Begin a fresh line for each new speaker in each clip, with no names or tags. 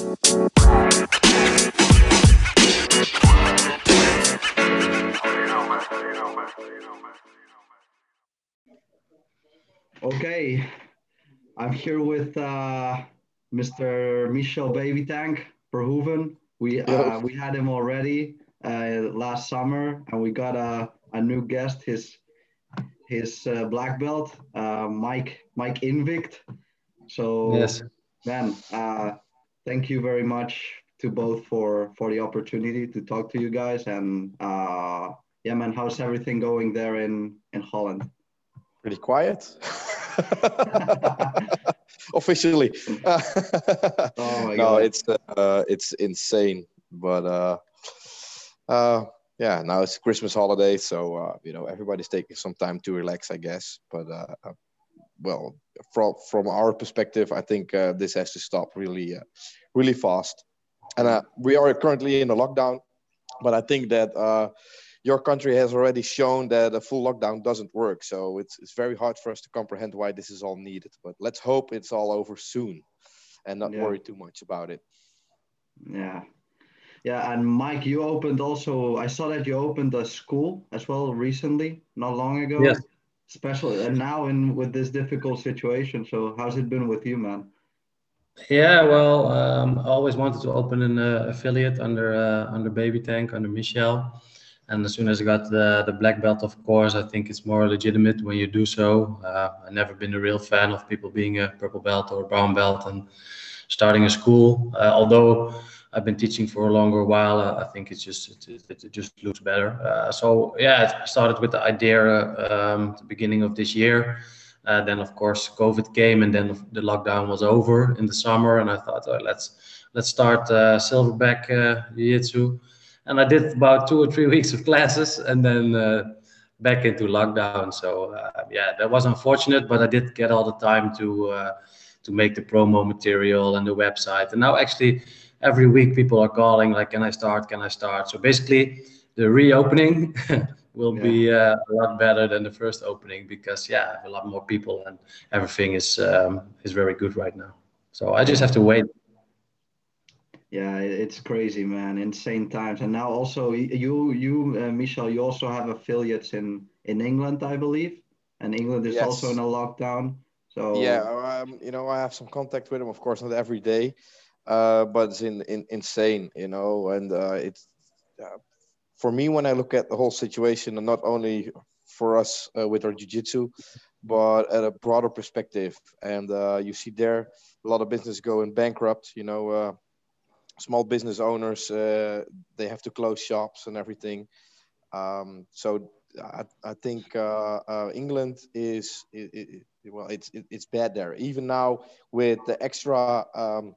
Okay, I'm here with uh, Mr. Michel Baby Tank Verhoeven. We uh, we had him already uh, last summer, and we got a, a new guest, his his uh, black belt, uh, Mike Mike Invict. So
yes,
man, uh, thank you very much to both for for the opportunity to talk to you guys, and uh, yeah, man, how's everything going there in in Holland?
Pretty quiet. officially.
oh my
no,
God.
it's uh, it's insane, but uh, uh, yeah, now it's Christmas holiday, so uh, you know everybody's taking some time to relax, I guess. But uh, uh well, from from our perspective, I think uh, this has to stop really, uh, really fast. And uh, we are currently in a lockdown, but I think that uh, your country has already shown that a full lockdown doesn't work. So it's, it's very hard for us to comprehend why this is all needed. But let's hope it's all over soon and not
Yeah.
worry too much about it.
Yeah. Yeah, and Mike, you opened also, I saw that you opened a school as well recently, not long ago.
Yes.
Special, and now in with this difficult situation. So how's it been with you, man?
Yeah, well, um, I always wanted to open an uh, affiliate under uh, under Baby Tank under Michel, and as soon as I got the the black belt, of course, I think it's more legitimate when you do so. Uh, I've never been a real fan of people being a purple belt or brown belt and starting a school. Uh, although I've been teaching for a longer while, uh, I think it's just it, it, it just looks better. Uh, so yeah, I started with the idea um, the beginning of this year. Uh, then of course COVID came, and then the lockdown was over in the summer, and I thought, oh, let's let's start uh, silverback uh, jiu-jitsu. And I did about two or three weeks of classes, and then uh, back into lockdown. So uh, yeah, that was unfortunate, but I did get all the time to uh, to make the promo material and the website. And now actually every week people are calling like, can I start? Can I start? So basically the reopening will be uh, a lot better than the first opening because yeah, I have a lot more people and everything is um, is very good right now. So I just have to wait.
Yeah, it's crazy, man. Insane times. And now also you, you, uh, Michel, you also have affiliates in in England, I believe. And England is also
Yes.
in a lockdown. So
Yeah, um, you know, I have some contact with them, of course, not every day, uh, but it's in, in, insane, you know, and uh, it's uh, for me when I look at the whole situation, and not only for us uh, with our jiu-jitsu, but at a broader perspective. And uh, you see there a lot of business going bankrupt, you know, uh, small business owners, uh, they have to close shops and everything. Um, so I, I think uh, uh, England is, i i well, it's it, it's bad there. Even now with the extra um,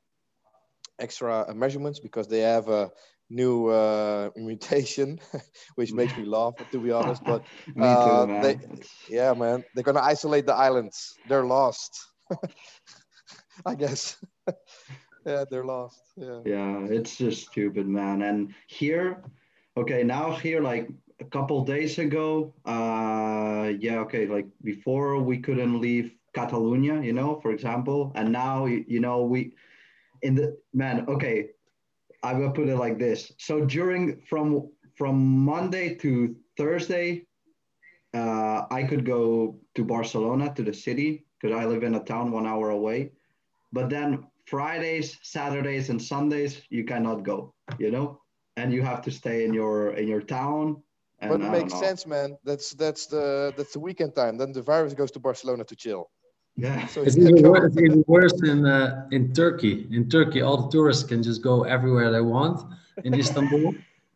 extra measurements because they have a new uh, mutation, which makes me laugh to be honest. But
me
uh,
too, man.
they- yeah, man, they're gonna isolate the islands. They're lost, I guess. yeah, they're lost. Yeah.
Yeah, it's just stupid, man. And here, okay, now here, like a couple days ago, uh, yeah, okay, like before we couldn't leave Catalonia, you know, for example, and now, you, you know, we, in the, man, okay, I will put it like this. So during, from, from Monday to Thursday, uh, I could go to Barcelona, to the city, because I live in a town one hour away. But then Fridays, Saturdays, and Sundays you cannot go. You know, and you have to stay in your in your town. And
But it makes sense, man. That's that's the that's the weekend time. Then the virus goes to Barcelona to chill.
Yeah,
So
It's
you can
even, worse, it's even worse in uh, in Turkey. In Turkey, all the tourists can just go everywhere they want in Istanbul,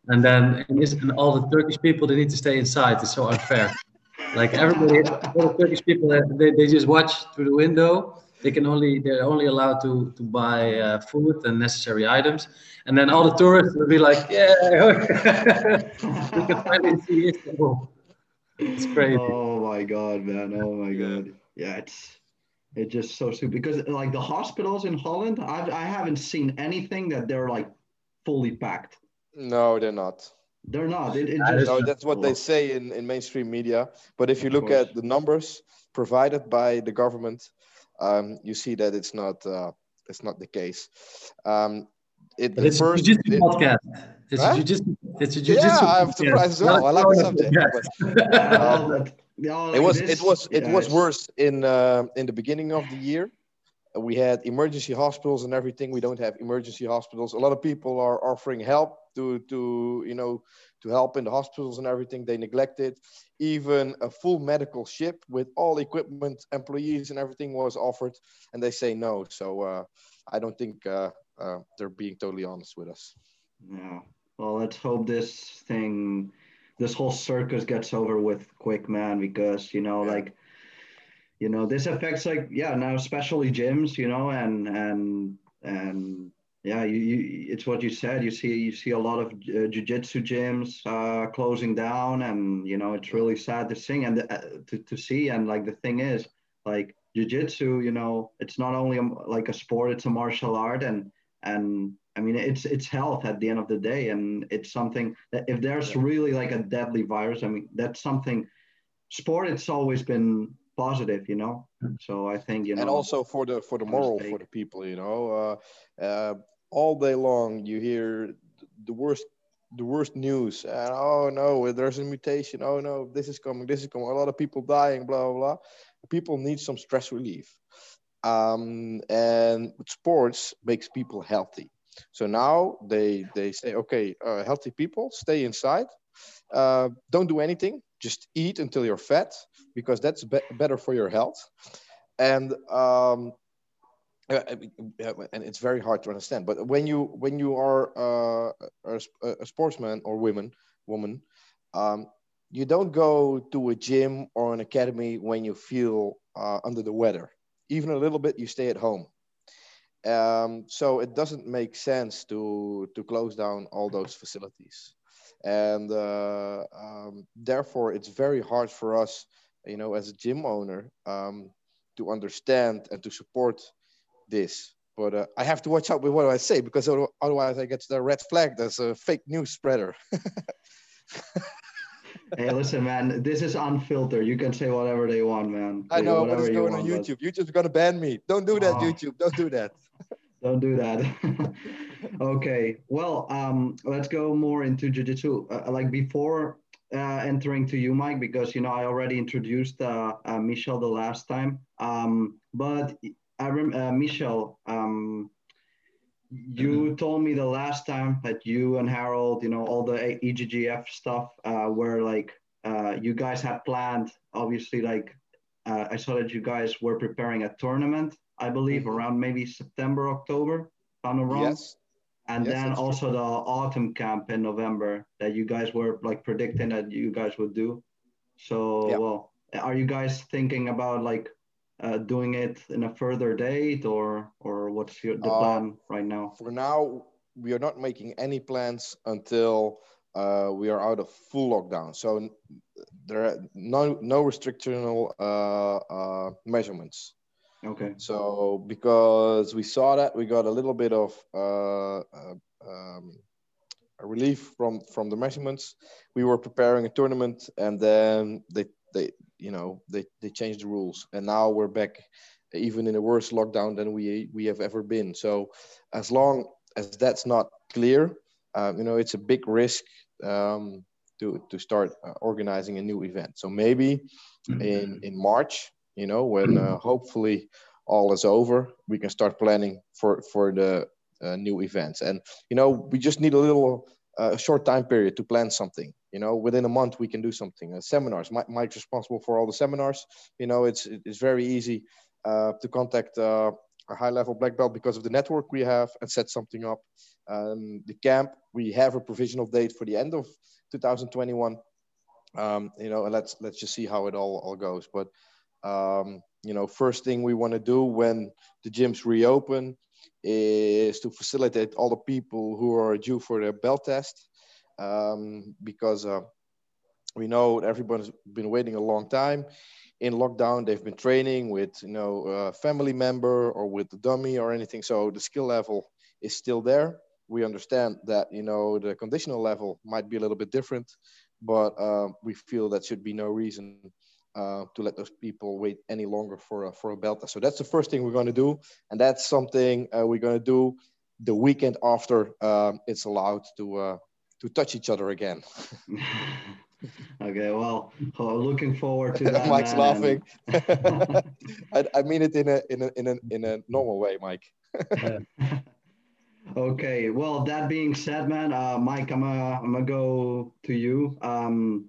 and then in Is- and all the Turkish people they need to stay inside. It's so unfair. Like everybody, all the Turkish people, they, they just watch through the window. They can only they're only allowed to to buy uh, food and necessary items, and then all the tourists will be like, yeah, we can finally see Istanbul. It's crazy.
Oh my god, man! Oh my god! Yeah, it's it's just so stupid because like the hospitals in Holland, I I haven't seen anything that they're like fully packed.
No, they're not.
They're not. It, it just
No, that's what they say in, in mainstream media. But if you
Of
look
course.
at the numbers provided by the government, um, you see that it's not uh, it's not the case. Um, it
But it's
first,
a jiu-jitsu
it-
podcast. It's
Huh?
a jiu-jitsu. It's a jiu-jitsu.
yeah, I'm
podcast.
surprised as well. I like the subject. but-
Well, that- yeah,
it was it was it
yeah,
was worse in uh, in the beginning of the year. We had emergency hospitals and everything. We don't have emergency hospitals. A lot of people are offering help to to you know to help in the hospitals and everything. They neglected. even a full medical ship with all equipment employees and everything was offered and they say no. So uh, i don't think uh, uh, they're being totally honest with us.
Yeah. Well, let's hope this thing, this whole circus gets over with quick, man, because, you know,
Yeah.
like, you know, this affects like, yeah, now especially gyms, you know, and, and, and, yeah, you, you, it's what you said. You see, you see a lot of uh, jujitsu gyms uh, closing down, and you know it's really sad to see and uh, to, to see. And like the thing is, like jujitsu, you know, it's not only a, like a sport; it's a martial art, and and I mean, it's it's health at the end of the day, and it's something that if there's
Yeah.
really like a deadly virus, I mean, that's something. Sport, it's always been positive, you know. So I think you know.
and also for the for the moral for the people you know uh, uh, all day long you hear the worst the worst news and oh no there's a mutation oh no this is coming this is coming a lot of people dying blah blah blah people need some stress relief um, and sports makes people healthy so now they they say okay uh, healthy people stay inside uh, don't do anything just eat until you're fat because that's be- better for your health and um, uh, and it's very hard to understand. But when you when you are uh, a, a- sportsman or woman woman, um, you don't go to a gym or an academy when you feel uh, under the weather. Even a little bit, you stay at home. Um, so it doesn't make sense to to close down all those facilities, and uh, um, therefore it's very hard for us, you know, as a gym owner, um, to understand and to support this. But uh, I have to watch out with what I say because otherwise I get the red flag as a fake news spreader.
hey, listen, man, this is unfiltered. You can say whatever they want, man.
I know, it's
you
going on
but
YouTube. YouTube's gonna ban me. Don't do that,
Oh.
YouTube. Don't do that.
Don't do that. okay. Well, um, let's go more into jiu-jitsu. Uh, like before uh, entering to you, Mike, because you know I already introduced uh, uh, Michel the last time. Um, but I rem- uh, Michel, um, you told me the last time that you and Harold, you know, all the EGGF stuff, uh, were like uh, you guys had planned. Obviously, like uh, I saw that you guys were preparing a tournament. I believe
Mhm.
around maybe September, October, if I'm not wrong.
Yes.
And
Yes,
then
that's true.
also the autumn camp in November that you guys were like predicting that you guys would do. So,
Yeah.
well, are you guys thinking about like uh, doing it in a further date or or what's your, the
Uh,
plan right now?
For now, we are not making any plans until uh, we are out of full lockdown. So there are no no restrictional uh, uh, measurements.
Okay.
So because we saw that, we got a little bit of uh, uh, um, a relief from from the measurements. We were preparing a tournament, and then they they you know they they changed the rules, and now we're back, even in a worse lockdown than we we have ever been. So as long as that's not clear, um, you know, it's a big risk um, to to start uh, organizing a new event. So maybe in in March, you know, when uh, hopefully all is over, we can start planning for for the uh, new events. And you know, we just need a little uh, a short time period to plan something. You know, within a month we can do something. Uh, seminars, Mi- Mike's responsible for all the seminars. You know, it's it's very easy uh, to contact uh, a high level black belt because of the network we have and set something up. Um, the camp, we have a provisional date for the end of 2021 um, you know, and let's let's just see how it all all goes. But um, you know, first thing we want to do when the gyms reopen is to facilitate all the people who are due for their belt test, um, because uh, we know everyone's been waiting a long time. In lockdown, they've been training with you know a family member or with the dummy or anything, so the skill level is still there. We understand that you know the conditional level might be a little bit different but uh, we feel that should be no reason uh, to let those people wait any longer for a, for a belt. So that's the first thing we're going to do, and that's something uh, we're going to do the weekend after um, it's allowed to uh, to touch each other again.
okay, well, looking forward to that.
Mike's laughing. I, I, mean it in a in a in a in a normal way, Mike.
okay, well, that being said, man, uh, Mike, I'm gonna I'm gonna go to you. Um,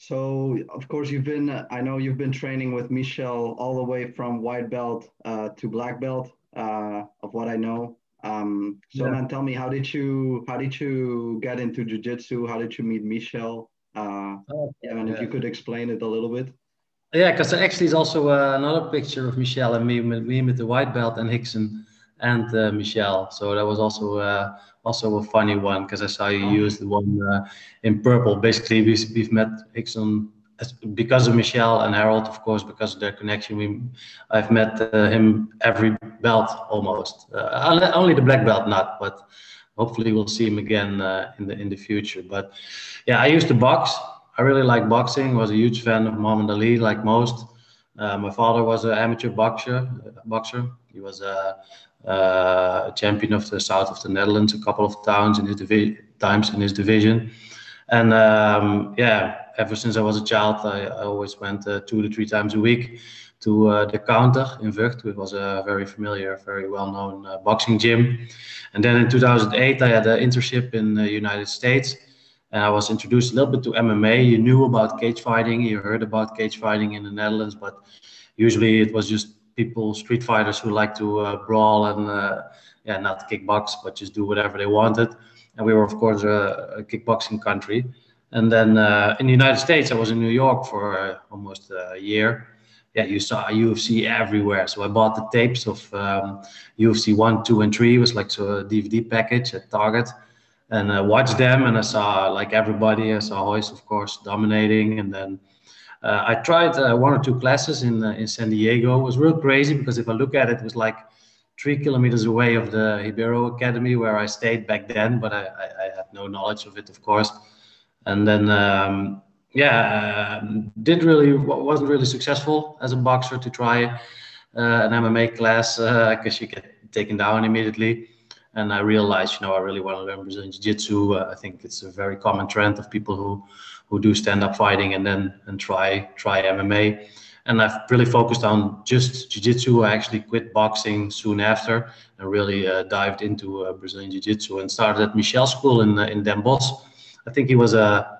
so of course you've been I know you've been training with Michel all the way from white belt uh, to black belt uh, of what I know. Um, so yeah. man, tell me how did you how did you get into jiu-jitsu? How did you meet Michel? Uh, oh, yeah, and yeah. if you could explain it a little bit.
Yeah, because actually is also uh, another picture of Michel and me, me with the white belt and Rickson and uh, Michel. So that was also uh, also a funny one because I saw you oh. use the one uh, in purple. Basically, we, we've met Rickson because of Michel and Harold, of course, because of their connection. We, I've met uh, him every belt almost. Uh, only the black belt not, but hopefully we'll see him again uh, in the in the future. But yeah, I used to box. I really like boxing. Was a huge fan of Muhammad Ali, like most. Uh, my father was an amateur boxer. Boxer. He was a, a, champion of the south of the Netherlands a couple of times in his divi- times in his division. And um, yeah, ever since I was a child, I, I always went uh, two to three times a week to uh, the counter in Vught. It was a very familiar, very well-known uh, boxing gym. And then in 2008, I had an internship in the United States. And I was introduced a little bit to MMA. You knew about cage fighting, you heard about cage fighting in the Netherlands, but usually it was just people, street fighters who like to uh, brawl and uh, yeah, not kickbox, but just do whatever they wanted. And we were, of course, a, a kickboxing country. And then uh, in the United States, I was in New York for uh, almost a year. Yeah, you saw UFC everywhere. So I bought the tapes of um, UFC one, two, and three. It was like so a DVD package at Target, and I watched them. And I saw like everybody. I saw Royce, of course, dominating. And then uh, I tried uh, one or two classes in uh, in San Diego. It was real crazy because if I look at it, it was like three kilometers away of the Ribeiro Academy where I stayed back then, but I, I, I had no knowledge of it, of course and then um, yeah, uh, did really wasn't really successful as a boxer to try uh, an MMA class because uh, you get taken down immediately. And I realized, you know, I really want to learn Brazilian Jiu-Jitsu. Uh, I think it's a very common trend of people who who do stand-up fighting and then and try try MMA. And I've really focused on just Jiu-Jitsu. I actually quit boxing soon after and really uh, dived into uh, Brazilian Jiu-Jitsu and started at Michel School in in Den Bosch I think he was a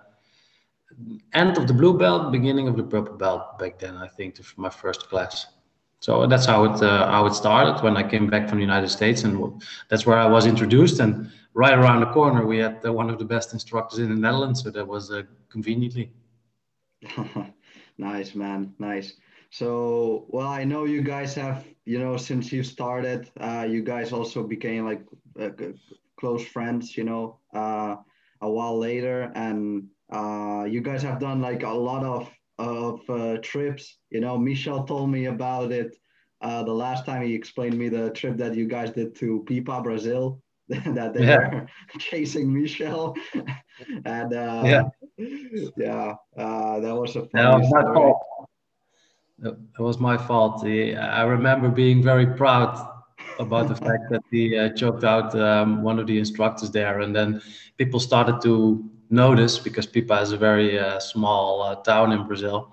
end of the blue belt, beginning of the purple belt back then. I think my first class. So that's how it uh, how it started when I came back from the United States, and that's where I was introduced. And right around the corner, we had uh, one of the best instructors in the Netherlands, so that was uh, conveniently.
nice, man, nice. So, well, I know you guys have, you know, since you started, uh, you guys also became like uh, close friends, you know. Uh, a while later, and you guys have done like a lot of of trips. You know, Michel told me about it the last time he explained me the trip that you guys did to Pipa, Brazil. that they yeah. were chasing Michel. and uh, yeah, yeah, uh, that was a funny no, story.
It was my fault. I remember being very proud about the fact that he uh, choked out um, one of the instructors there, and then people started to notice because Pipa is a very uh, small uh, town in Brazil,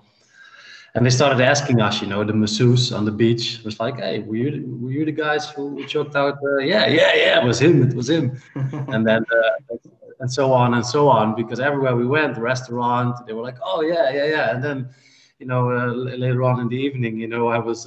and they started asking us, you know, the masseuse on the beach was like, "Hey, were you were you the guys who choked out?" Uh, yeah, yeah, yeah, it was him, it was him, and then uh, and so on and so on because everywhere we went, the restaurant, they were like, "Oh yeah, yeah, yeah," and then you know uh, later on in the evening, you know, I was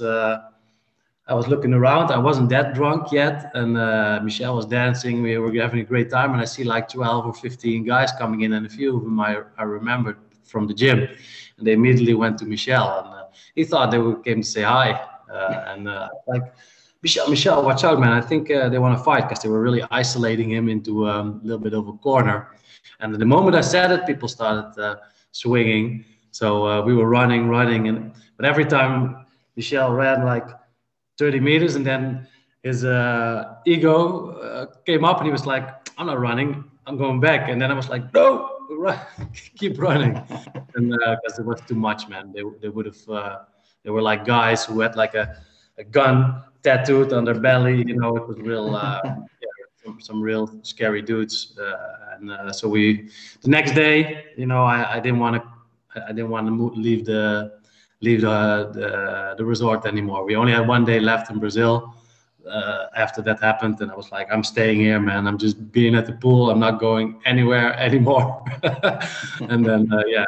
I was looking around. I wasn't that drunk yet, and uh, Michel was dancing. We were having a great time, and I see like 12 or 15 guys coming in, and a few of them I, I remembered from the gym, and they immediately went to Michel, and uh, he thought they would came to say hi, uh, and uh, like. Michel, Michel, watch out, man! I think uh, they want to fight because they were really isolating him into um, a little bit of a corner. And the moment I said it, people started swinging. So we were running, running, and but every time Michel ran like 30 meters, and then his uh, ego uh, came up, and he was like, "I'm not running. I'm going back." And then I was like, "No, run. keep running," and because uh, it was too much, man. They they would have. Uh, they were like guys who had like a, a a gun tattooed on their belly. You know, it was real. Uh, yeah, some, some, real scary dudes. Uh, and uh, so we, the next day, you know, I, I didn't want to, I didn't want to leave the leave the, the, the resort anymore. We only had one day left in Brazil. Uh, after that happened, and I was like, I'm staying here, man. I'm just being at the pool. I'm not going anywhere anymore. and then, uh, yeah,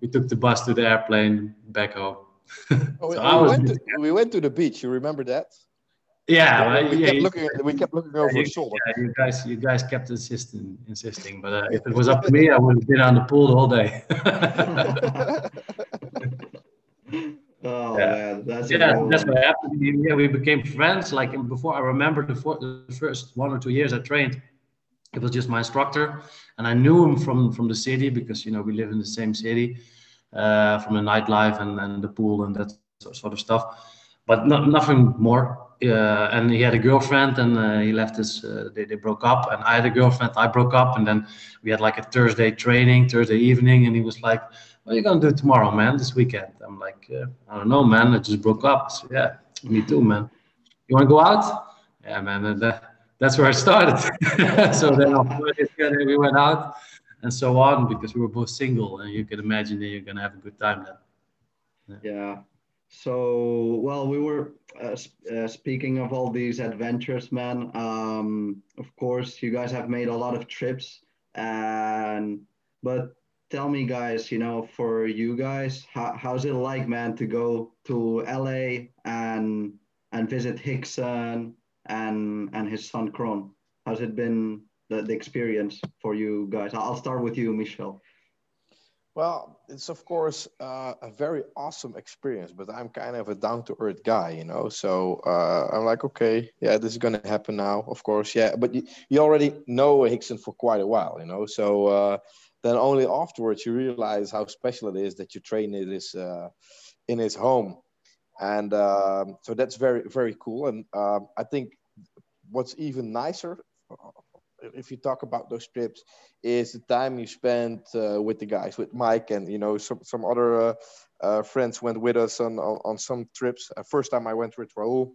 we took the bus to the airplane back home.
Oh, so we, went to, we went to the beach. You remember that?
Yeah,
we,
yeah,
kept looking. We kept looking over
yeah,
shoulder.
Yeah, you guys, you guys kept insisting, insisting. But uh, if it was up to me, I would have been on the pool the whole day.
Oh yeah. man, that's
yeah, that's what happened. Yeah, we became friends. Like before, I remember the, for, the first one or two years I trained. It was just my instructor, and I knew him from from the city because you know we live in the same city, uh, from the nightlife and, and the pool and that sort of stuff. But not, nothing more. Uh, and he had a girlfriend and uh, he left his uh, they, they broke up and i had a girlfriend i broke up and then we had like a thursday training thursday evening and he was like what are you gonna do tomorrow man? This weekend. I'm like uh, i don't know man. I just broke up. So, yeah me too man. You want to go out? Yeah man. And, uh, that's where i started. So then we went out and so on because we were both single and you can imagine that you're gonna have a good time
then. Yeah, yeah. So, well, we were uh, uh, speaking of all these adventures, man. Um, of course, you guys have made a lot of trips, and but tell me, guys, you know, for you guys, how, how's it like, man, to go to LA and and visit Rickson and and his son Kron? How's it been the, the experience for you guys? I'll start with you, Michel.
Well, it's of course uh, a very awesome experience, but I'm kind of a down to earth guy, you know. So uh, I'm like, okay, yeah, this is gonna happen now, of course, yeah. But you, you already know Rickson for quite a while, you know. So uh, then only afterwards you realize how special it is that you train in his uh, in his home, and um, so that's very very cool. And um, I think what's even nicer if you talk about those trips is the time you spent uh, with the guys with mike and you know some, some other uh, uh, friends went with us on on, on some trips. Uh, first time i went with raul.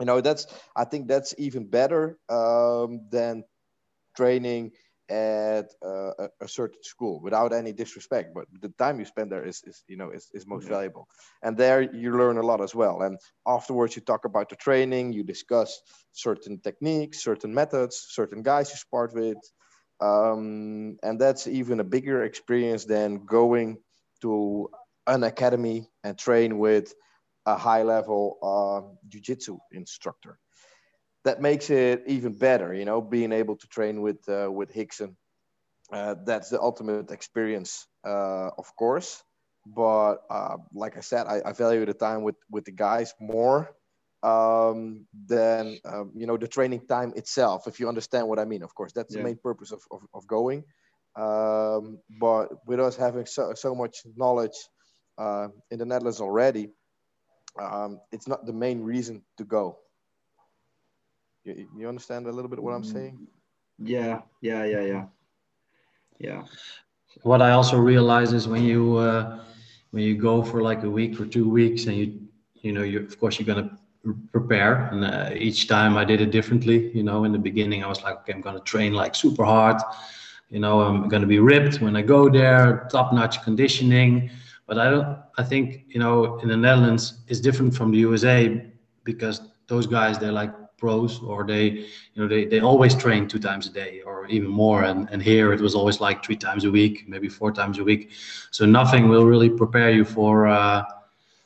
You know that's i think that's even better um, than training at uh, a, certain school without any disrespect but the time you spend there is, is you know is, is most valuable. And there you learn a lot as well. And afterwards you talk about the training you discuss certain techniques certain methods certain guys you spar with um, and that's even a bigger experience than going to an academy and train with a high level uh, jiu-jitsu instructor that makes it even better. You know, being able to train with uh, with Rickson, uh, that's the ultimate experience, uh, of course. But uh, like I said, I, I, value the time with with the guys more um, than um, you know the training time itself. If you understand what I mean, of course, that's yeah. the main purpose of of, of going. Um, but with us having so, so much knowledge uh, in the Netherlands already, um, it's not the main reason to go you, you understand a little bit what I'm saying?
Yeah, yeah, yeah, yeah, yeah.
What I also realize is when you uh, when you go for like a week or two weeks, and you you know you of course you're gonna prepare, and uh, each time I did it differently. You know, in the beginning I was like, okay, I'm gonna train like super hard. You know, I'm gonna be ripped when I go there, top-notch conditioning. But I don't. I think you know in the Netherlands it's different from the USA because those guys they're like pros or they you know they, they always train two times a day or even more. And, and here it was always like three times a week maybe four times a week. So nothing will really prepare you for uh,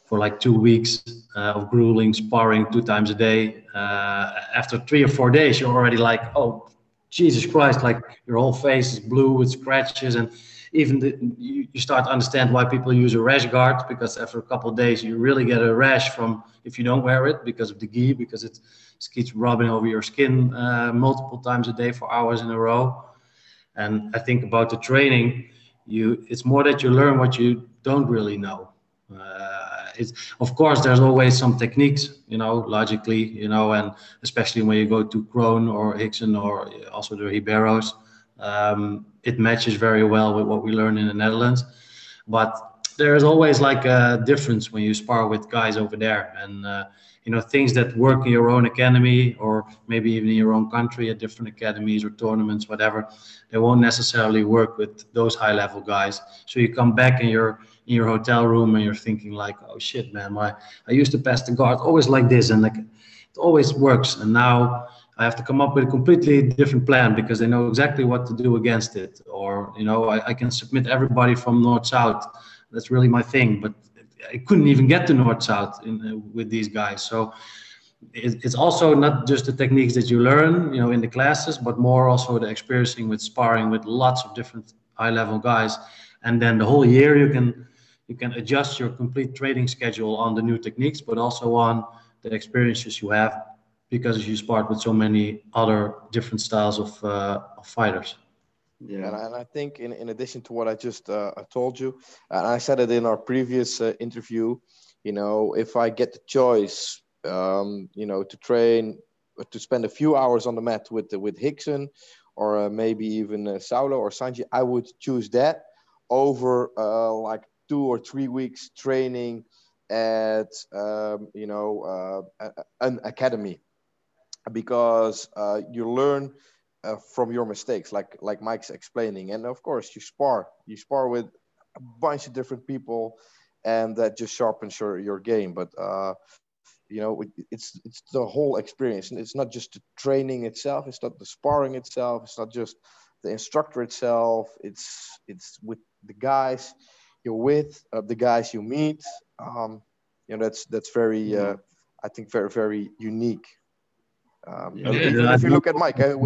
for like two weeks uh, of grueling sparring two times a day. Uh, after three or four days you're already like oh jesus christ like your whole face is blue with scratches. And even the, you, you start to understand why people use a rash guard because after a couple of days you really get a rash from if you don't wear it because of the gi because it keeps rubbing over your skin uh, multiple times a day for hours in a row. And i think about the training you it's more that you learn what you don't really know. Uh, it's of course there's always some techniques you know logically you know and especially when you go to Kron or Rickson or also the Ribeiros um, it matches very well with what we learn in the Netherlands. But there's always like a difference when you spar with guys over there, and uh, you know things that work in your own academy or maybe even in your own country at different academies or tournaments, whatever. They won't necessarily work with those high level guys. So you come back in your in your hotel room and you're thinking like, oh shit, man, my I used to pass the guard always like this, and like it always works, and now I have to come up with a completely different plan because they know exactly what to do against it. Or, you know, I, I can submit everybody from north south. That's really my thing. But I couldn't even get to north south in, uh, with these guys. So it, it's also not just the techniques that you learn, you know, in the classes, but more also the experiencing with sparring with lots of different high level guys. And then the whole year you can you can adjust your complete training schedule on the new techniques, but also on the experiences you have because you sparred with so many other different styles of, uh, of fighters.
Yeah, and I, and I, think in, in addition to what I just uh, told you, and I said it in our previous uh, interview, you know, if I get the choice, um, you know, to train, uh, to spend a few hours on the mat with with Rickson, or uh, maybe even uh, Saulo or Xande, I would choose that over uh, like two or three weeks training at um, you know uh, an academy. Because uh, you learn uh, from your mistakes, like like Mike's explaining, and of course you spar. You spar with a bunch of different people, and that just sharpens your your game. But uh, you know, it's it's the whole experience, and it's not just the training itself. It's not the sparring itself. It's not just the instructor itself. It's it's with the guys you're with, uh, the guys you meet. Um, you know, that's that's very, uh, I think, very very unique. Um, yeah, if, if, you look at Mike, uh,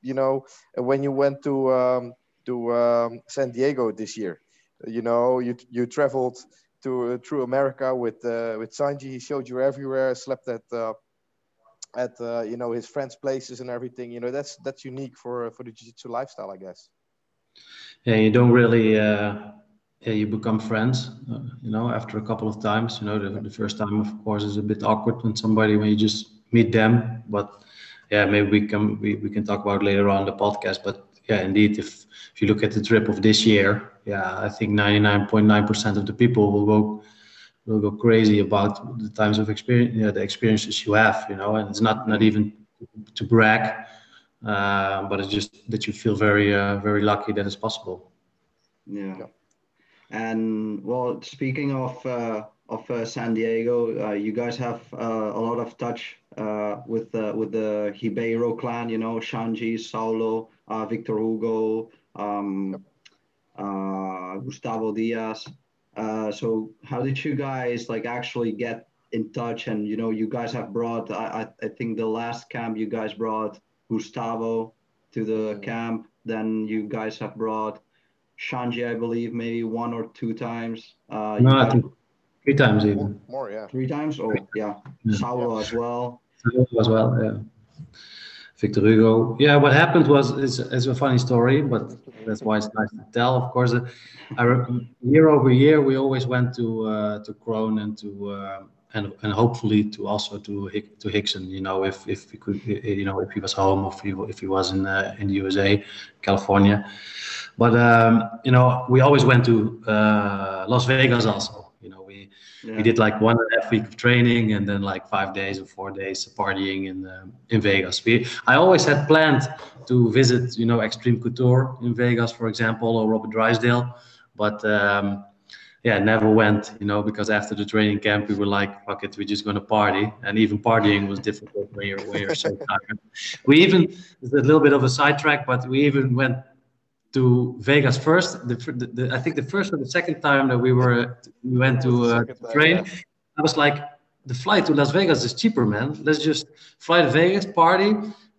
you know, when you went to um, to um, San Diego this year, you know, you you traveled to uh, through America with uh, with Xande. He showed you everywhere. Slept at uh, at uh, you know his friends' places and everything. You know, that's that's unique for for the jiu-jitsu lifestyle, I guess.
Yeah, you don't really. Uh, yeah, you become friends. Uh, you know, after a couple of times. You know, the, the first time, of course, is a bit awkward when somebody when you just meet them, but yeah, maybe we can we, we can talk about later on the podcast. But yeah, indeed, if if you look at the trip of this year, yeah, I think 99.9% of the people will go will go crazy about the times of experience, yeah, the experiences you have, you know, and it's not not even to brag, uh, but it's just that you feel very uh, very lucky that it's possible.
Yeah. And well, speaking of uh, of uh, San Diego. Uh, you guys have uh, a lot of touch uh, with the with the Ribeiro clan. You know, Xande, Saulo, uh, Victor Hugo, um, uh, Gustavo Diaz. so, how did you guys like actually get in touch? And you know, you guys have brought. I I, I think the last camp you guys brought Gustavo to the mm-hmm. camp. Then you guys have brought Xande, I believe, maybe one or two times.
no, I think Three times even.
More, more yeah.
Three times? Oh, yeah. yeah. Saulo as well.
Saulo as well, yeah. Victor Hugo. Yeah, what happened was it's, it's a funny story, but that's why it's nice to tell. Of course, uh, I, year over year we always went to uh, to Kron and to uh, and and hopefully to also to to Rickson. You know, if if we could, you know, if he was home, or if he if he was in uh, in the USA, California. But um, you know, we always went to uh, Las Vegas also yeah. we did like one and a half week of training and then like five days or four days of partying in um, in Vegas. We I always had planned to visit you know Extreme Couture in Vegas, for example, or Robert Drysdale, but um, yeah, never went. You know because after the training camp we were like, fuck it, we're just gonna party, and even partying was difficult when you're when you're so tired. We even it's a little bit of a sidetrack, but we even went to Vegas first. The, the, the, I think the first or the second time that we were we went to uh, train, time, yeah. I was like, the flight to Las Vegas is cheaper, man. Let's just fly to Vegas, party,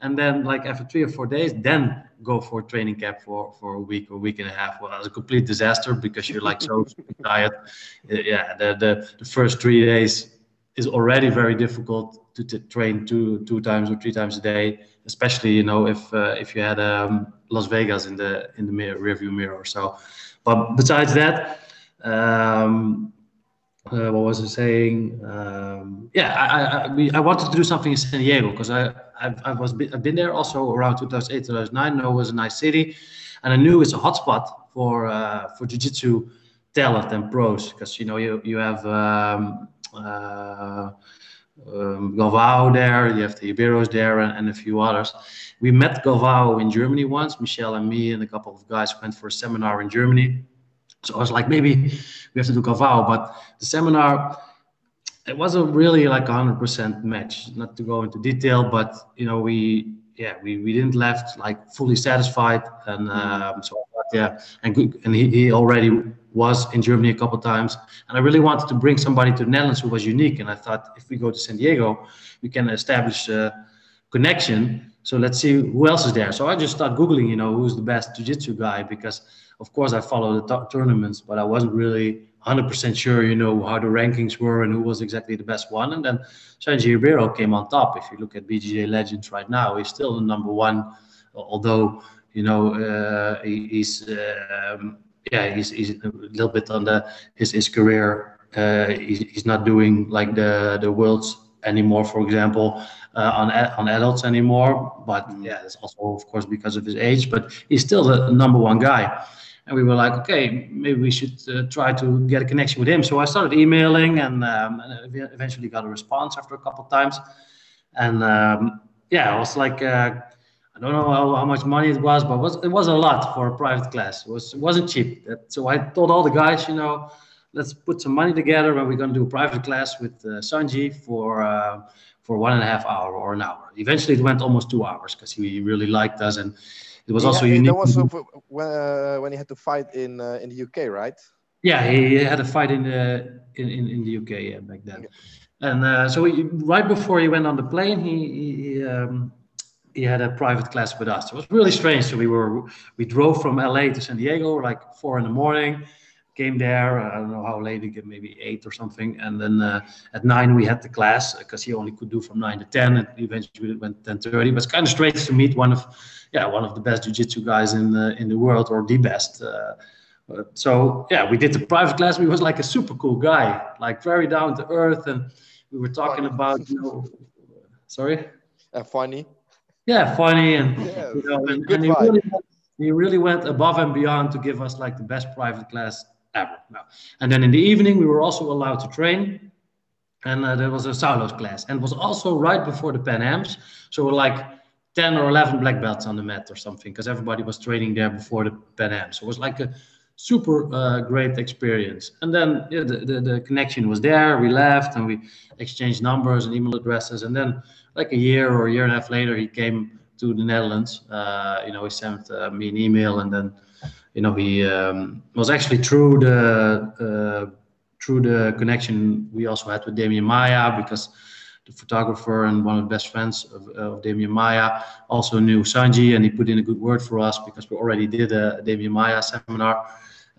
and then like after three or four days, then go for training camp for for a week or week and a half. Well, it was a complete disaster because you're like so tired. Yeah, the, the the first three days is already very difficult to, to train two two times or three times a day, especially you know if uh, if you had um, Las Vegas in the in the mirror, rearview mirror. So, but besides that, um, uh, what was I saying? Um, yeah, I, I, I wanted to do something in San Diego because I, I, I was I've been there also around 2008 2009. I know it was a nice city, and I knew it's a hotspot for uh, for jiu-jitsu talent and pros because you know you you have um, uh, um, Galvao there, you have the Ribeiros there, and, and, a few others. We met Galvao in Germany once. Michel and me and a couple of guys went for a seminar in Germany. So I was like, maybe we have to do Galvao, but the seminar it wasn't really like a hundred percent match. Not to go into detail, but you know we yeah we, we didn't left like fully satisfied, and um, so yeah, and and he, he already was in Germany a couple times, and I really wanted to bring somebody to the Netherlands who was unique, and I thought if we go to San Diego, we can establish a connection. So let's see who else is there. So I just started googling, you know, who's the best jiu-jitsu guy because of course I follow the tournaments, but I wasn't really 100% sure, you know, how the rankings were and who was exactly the best one. And then Xande Ribeiro came on top. If you look at BJJ Legends right now, he's still the number one, although, you know, uh, he, he's, um, yeah, he's, he's a little bit on the, his, his career. Uh, he's, he's not doing like the, the worlds anymore, for example, uh, on, on adults anymore. But yeah, it's also, of course, because of his age, but he's still the number one guy and we were like, okay, maybe we should uh, try to get a connection with him. So I started emailing, and, um, and eventually got a response after a couple of times. And um, yeah, I was like, uh, I don't know how, how, much money it was, but it was, it was a lot for a private class. It was it wasn't cheap. So I told all the guys, you know, let's put some money together, and we're going to do a private class with uh, Xande for. Uh, for one and a half hour or an hour. Eventually, it went almost two hours because he really liked us, and it was also unique. That
was when, uh, when he had to fight in uh, in the UK, right?
Yeah, he had a fight in the in, in, in the UK yeah, back then. And uh, so he, right before he went on the plane, he he, um, he had a private class with us. It was really strange. So we were we drove from LA to San Diego like four in the morning came there. I don't know how late maybe eight or something. And then uh, at nine we had the class because he only could do from nine to ten. And eventually it went ten thirty. But it's kind of strange to meet one of, yeah, one of the best jiu-jitsu guys in the in the world or the best. Uh, so yeah, we did the private class. He was like a super cool guy, like very down to earth, and we were talking funny. about you know, sorry,
uh, funny.
Yeah, funny, and yeah, you know, and, and he, really, he really went above and beyond to give us like the best private class ever. No. And then in the evening, we were also allowed to train. And uh, there was a Saulo's class. And it was also right before the Pan Ams. So we're like 10 or 11 black belts on the mat or something, because everybody was training there before the Pan Am. So it was like a super uh, great experience. And then yeah, the, the, the, connection was there. We left and we exchanged numbers and email addresses. And then, like a year or a year and a half later, he came to the Netherlands. Uh, you know, he sent uh, me an email and then you know, he um, was actually through the uh, through the connection we also had with Demian Maia because the photographer and one of the best friends of, of Demian Maia also knew Xande and he put in a good word for us because we already did a Demian Maia seminar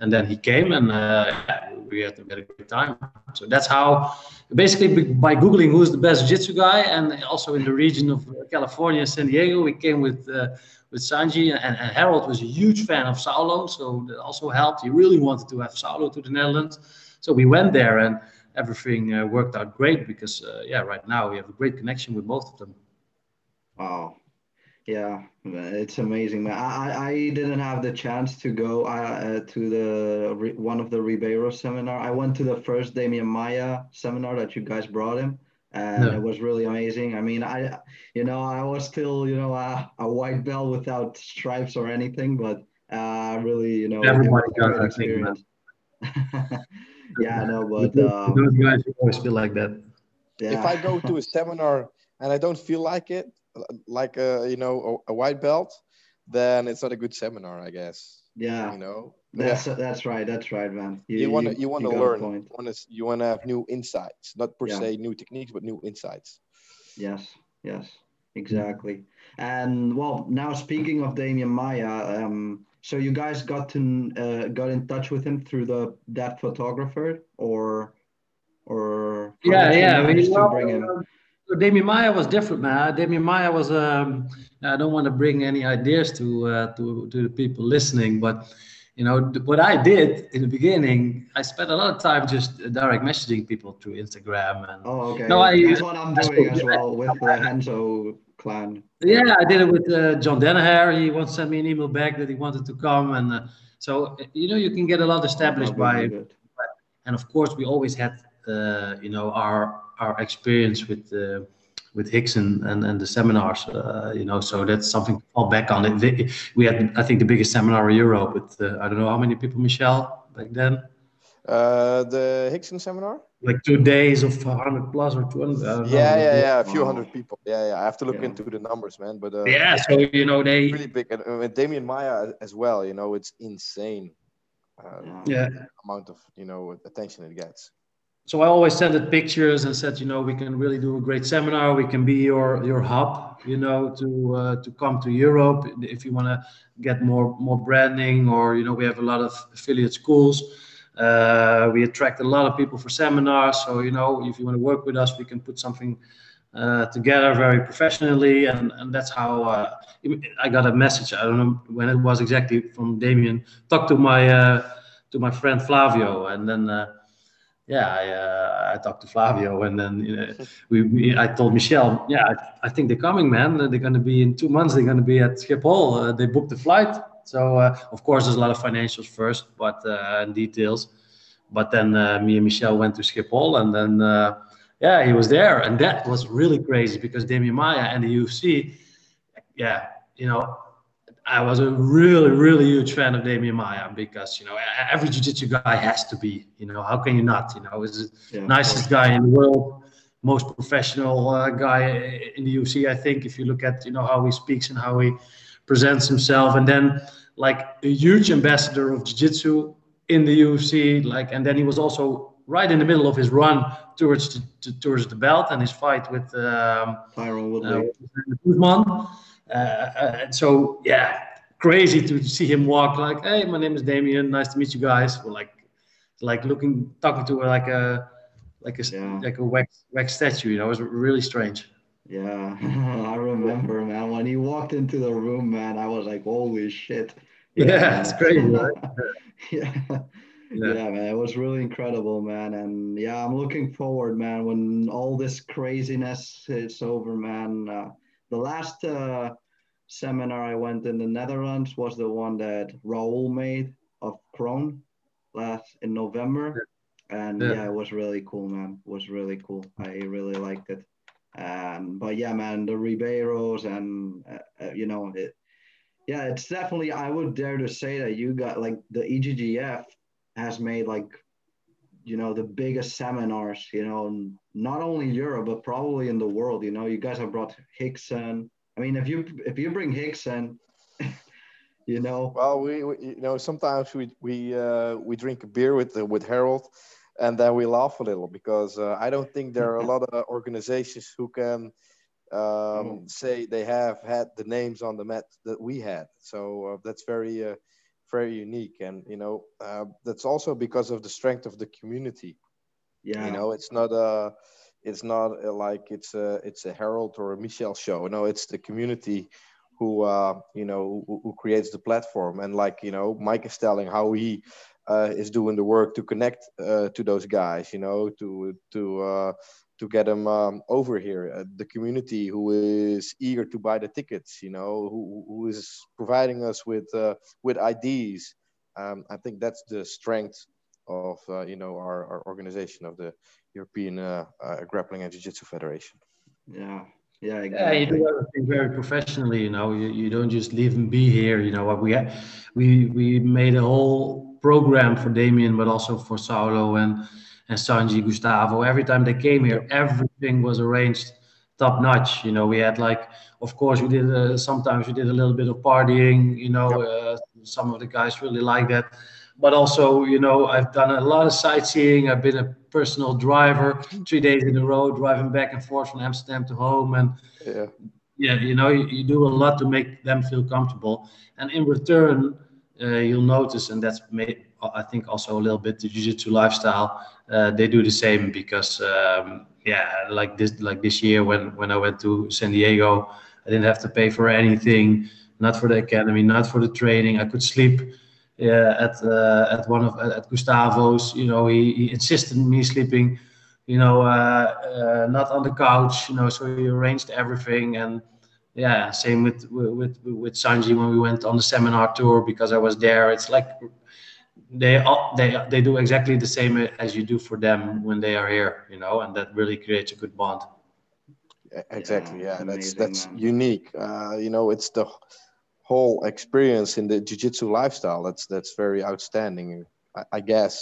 and then he came and uh, we had a very good time. So that's how, basically by googling who's the best jiu-jitsu guy, and also in the region of California, San Diego, we came with uh, with Xande and, and Harold was a huge fan of Saulo, so that also helped. He really wanted to have Saulo to the Netherlands, so we went there and everything uh, worked out great because uh, yeah, right now we have a great connection with both of them.
Wow, yeah, it's amazing, man. I, I didn't have the chance to go uh, to the one of the Ribeiro seminar. I went to the first Demian Maia seminar that you guys brought him and no. it was really amazing. I mean, I, you know, I was still, you know, a, a white belt without stripes or anything, but uh, really, you know,
everybody got that experience.
yeah, no, but
um, those guys always feel like that.
Yeah. If I go to a seminar and I don't feel like it, like a, you know, a, a white belt, then it's not a good seminar, I guess.
Yeah.
You know,
that's yeah. that's right. That's right, man.
You want to you want to learn. You want to you want to have new insights, not per yeah. se new techniques, but new insights.
Yes. Yes. Exactly. And well, now speaking of Demian Maia, um, so you guys got to uh, got in touch with him through the that photographer, or or
yeah, yeah. I mean, well, bring him? Uh, Demian Maia was different, man. Demian Maia was. Um, I don't want to bring any ideas to uh, to to the people listening, but you know what i did in the beginning i spent a lot of time just direct messaging people through instagram and
oh okay no I, that's what i'm doing as well with the Renzo clan
yeah i did it with uh, john Danaher he once sent me an email back that he wanted to come and uh, So you know you can get a lot established by, and of course we always had uh, you know our our experience with uh, with Hickson and, and the seminars, uh, you know, so that's something to fall back on. It, we had, I think, the biggest seminar in Europe with, uh, I don't know how many people, Michel, back then?
Uh, the Hickson seminar?
Like two days of 100 plus or 200.
Yeah, yeah, yeah, a few hundred people. Yeah, yeah. I have to look yeah. into the numbers, man. But uh,
yeah, so, you know, they.
Really big. And uh, Demian Maia as well, you know, it's insane.
Uh, yeah.
Amount of, you know, attention it gets
so I always sent it pictures and said, you know, we can really do a great seminar. We can be your your hub, you know, to uh, to come to Europe if you want to get more more branding, or you know, we have a lot of affiliate schools. Uh, we attract a lot of people for seminars. So you know, if you want to work with us, we can put something uh, together very professionally, and and that's how uh, I got a message. I don't know when it was exactly from Demian. Talk to my uh, to my friend Flavio, and then uh, yeah, I, uh, I talked to Flavio, and then know, we, we, I told Michel, yeah, I, I, think they're coming, man. They're going to be in two months. They're going to be at Schiphol. Uh, they booked the flight, so uh, of course there's a lot of financials first, but uh, and details. But then uh, me and Michel went to Schiphol, and then uh, yeah, he was there, and that was really crazy because Demian Maia and the UFC, yeah, you know, I was a really, really huge fan of Demian Maia because you know every jiu-jitsu guy has to be. You know, how can you not? You know, he's the yeah, nicest guy in the world, most professional uh, guy in the UFC. I think if you look at you know how he speaks and how he presents himself, and then like a huge ambassador of jiu-jitsu in the UFC. Like, and then he was also right in the middle of his run towards the, to, towards the belt and his fight with um,
Tyron Woodley.
Uh, and so yeah, crazy to see him walk like, hey, my name is Demian, nice to meet you guys. We're like, like looking, talking to like a, like a, yeah. like a wax, wax statue. You know, it was really strange.
Yeah, I remember, man. When he walked into the room, man, I was like, holy shit.
Yeah, yeah it's crazy, right?
yeah. yeah. Yeah. man, it was really incredible, man. And yeah, I'm looking forward, man, when all this craziness is over, man. Uh, the last uh, seminar I went in the Netherlands was the one that Raul made of Kron last in November. And yeah. yeah. it was really cool, man. It was really cool. I really liked it. Um, but yeah, man, the Ribeiros and uh, uh, you know it. Yeah, it's definitely. I would dare to say that you got like the EGGF has made like you know the biggest seminars you know not only europe but probably in the world. You know you guys have brought Rickson i mean if you if you bring Rickson you know.
Well we, we, you know sometimes we we uh, we drink a beer with uh, with harold and then we laugh a little because uh, i don't think there are a lot of organizations who can um, oh. say they have had the names on the mat that we had. So uh, that's very uh, very unique. And you know uh, that's also because of the strength of the community yeah you know it's not a it's not a, like it's a it's a harold or a Michel show no it's the community who uh, you know who, who, creates the platform and like you know mike is telling how he uh, is doing the work to connect uh, to those guys you know to to uh, to get them um, over here. Uh, the community who is eager to buy the tickets, you know, who, who is providing us with uh, with IDs. Um, I think that's the strength of uh, you know our, our organization of the European uh, uh, Grappling and Jiu-Jitsu Federation.
Yeah. Yeah,
exactly. yeah, you do everything very professionally. You know, you, you don't just leave and be here. You know, what we we we made a whole program for Demian, but also for Saulo and and Xande, Gustavo. Every time they came here, everything was arranged top notch. You know, we had like, of course, we did uh, sometimes we did a little bit of partying. You know, uh, some of the guys really like that. But also, you know, I've done a lot of sightseeing. I've been a personal driver three days in a row, driving back and forth from Amsterdam to home. And
yeah,
yeah you know, you, you do a lot to make them feel comfortable. And in return, uh, you'll notice, and that's made, I think also a little bit the jiu-jitsu lifestyle uh, they do the same because um, yeah, like this like this year when when I went to San Diego, I didn't have to pay for anything, not for the academy, not for the training. I could sleep at uh, at one of at Gustavo's. You know, he, he insisted me sleeping, you know, uh, uh, not on the couch. You know, so he arranged everything, and yeah, same with with with Xande when we went on the seminar tour because I was there. It's like they all they they do exactly the same as you do for them when they are here, you know, and that really creates a good bond.
Exactly. Yeah, yeah. that's that's man. unique. Uh, you know, it's the whole experience in the jiu-jitsu lifestyle that's that's very outstanding. I, I guess.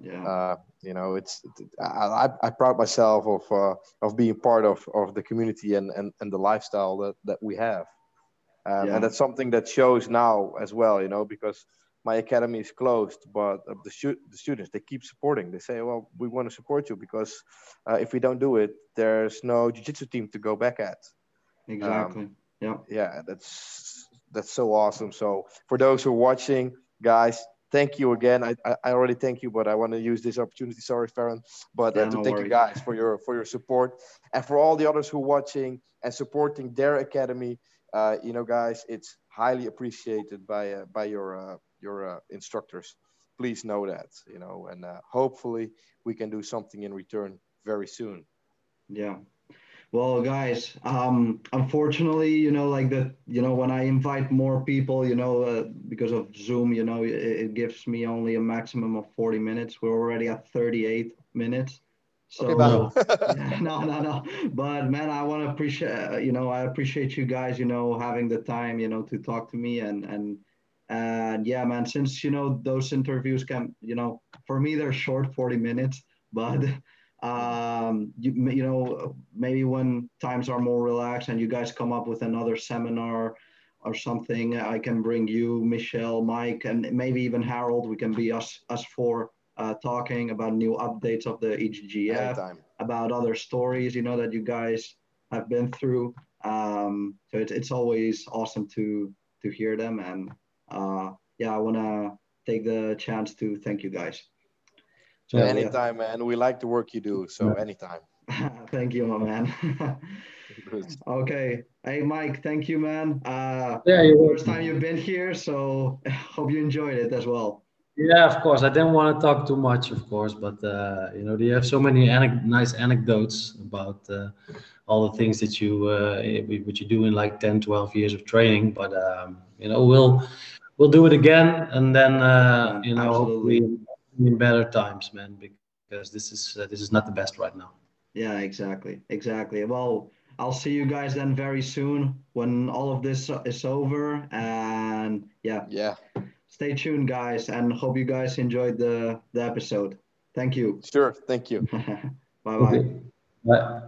Yeah.
Uh, you know, it's I, I, proud myself of uh, of being part of, of the community and, and, and the lifestyle that, that we have. Um, yeah. And that's something that shows now as well, you know, because my academy is closed, but the, stu- the students, they keep supporting. They say, well, we want to support you because uh, if we don't do it, there's no jiu-jitsu team to go back at.
Exactly. Um, yeah.
Yeah, that's that's so awesome. So for those who are watching, guys, thank you again. I, I already thank you, but I want to use this opportunity. Sorry, Farron, but uh, to no thank worries. you guys for your for your support and for all the others who are watching and supporting their academy. Uh, you know, guys, it's highly appreciated by uh, by your uh, your uh, instructors. Please know that, you know, and uh, hopefully we can do something in return very soon.
Yeah. Well, guys, um, unfortunately, you know, like that, you know, when I invite more people, you know, uh, because of Zoom, you know, it, it, gives me only a maximum of 40 minutes. We're already at 38 minutes. So, okay, no, no, no. But man, I want to appreciate, uh, you know, I appreciate you guys, you know, having the time, you know, to talk to me and, and, and yeah, man, since, you know, those interviews can, you know, for me, they're short 40 minutes, but um, you, you know, maybe when times are more relaxed and you guys come up with another seminar or something, I can bring you, Michel, Mike, and maybe even Harold. We can be us us four uh, talking about new updates of the EGGF, Anytime. about other stories, you know, that you guys have been through. Um, so it's it's always awesome to to hear them, and uh, yeah, I want to take the chance to thank you guys.
So, anytime, yeah. man. We like the work you do. So anytime.
thank you, my man. okay. Hey, Mike. Thank you, man. Uh,
yeah,
first time you've been here, so hope you enjoyed it as well.
Yeah, of course. I didn't want to talk too much, of course, but uh, you know, you have so many nice anecdotes about uh, all the things that you uh, what you do in like 10, 12 years of training. But um, you know, we'll we'll do it again, and then uh, you know, Absolutely. hopefully in better times, man, because this is uh, this is not the best right now.
Yeah, exactly, exactly. Well, I'll see you guys then very soon when all of this is over, and yeah,
yeah.
Stay tuned, guys, and hope you guys enjoyed the the episode. Thank you.
Sure. Thank you.
bye bye.
Bye.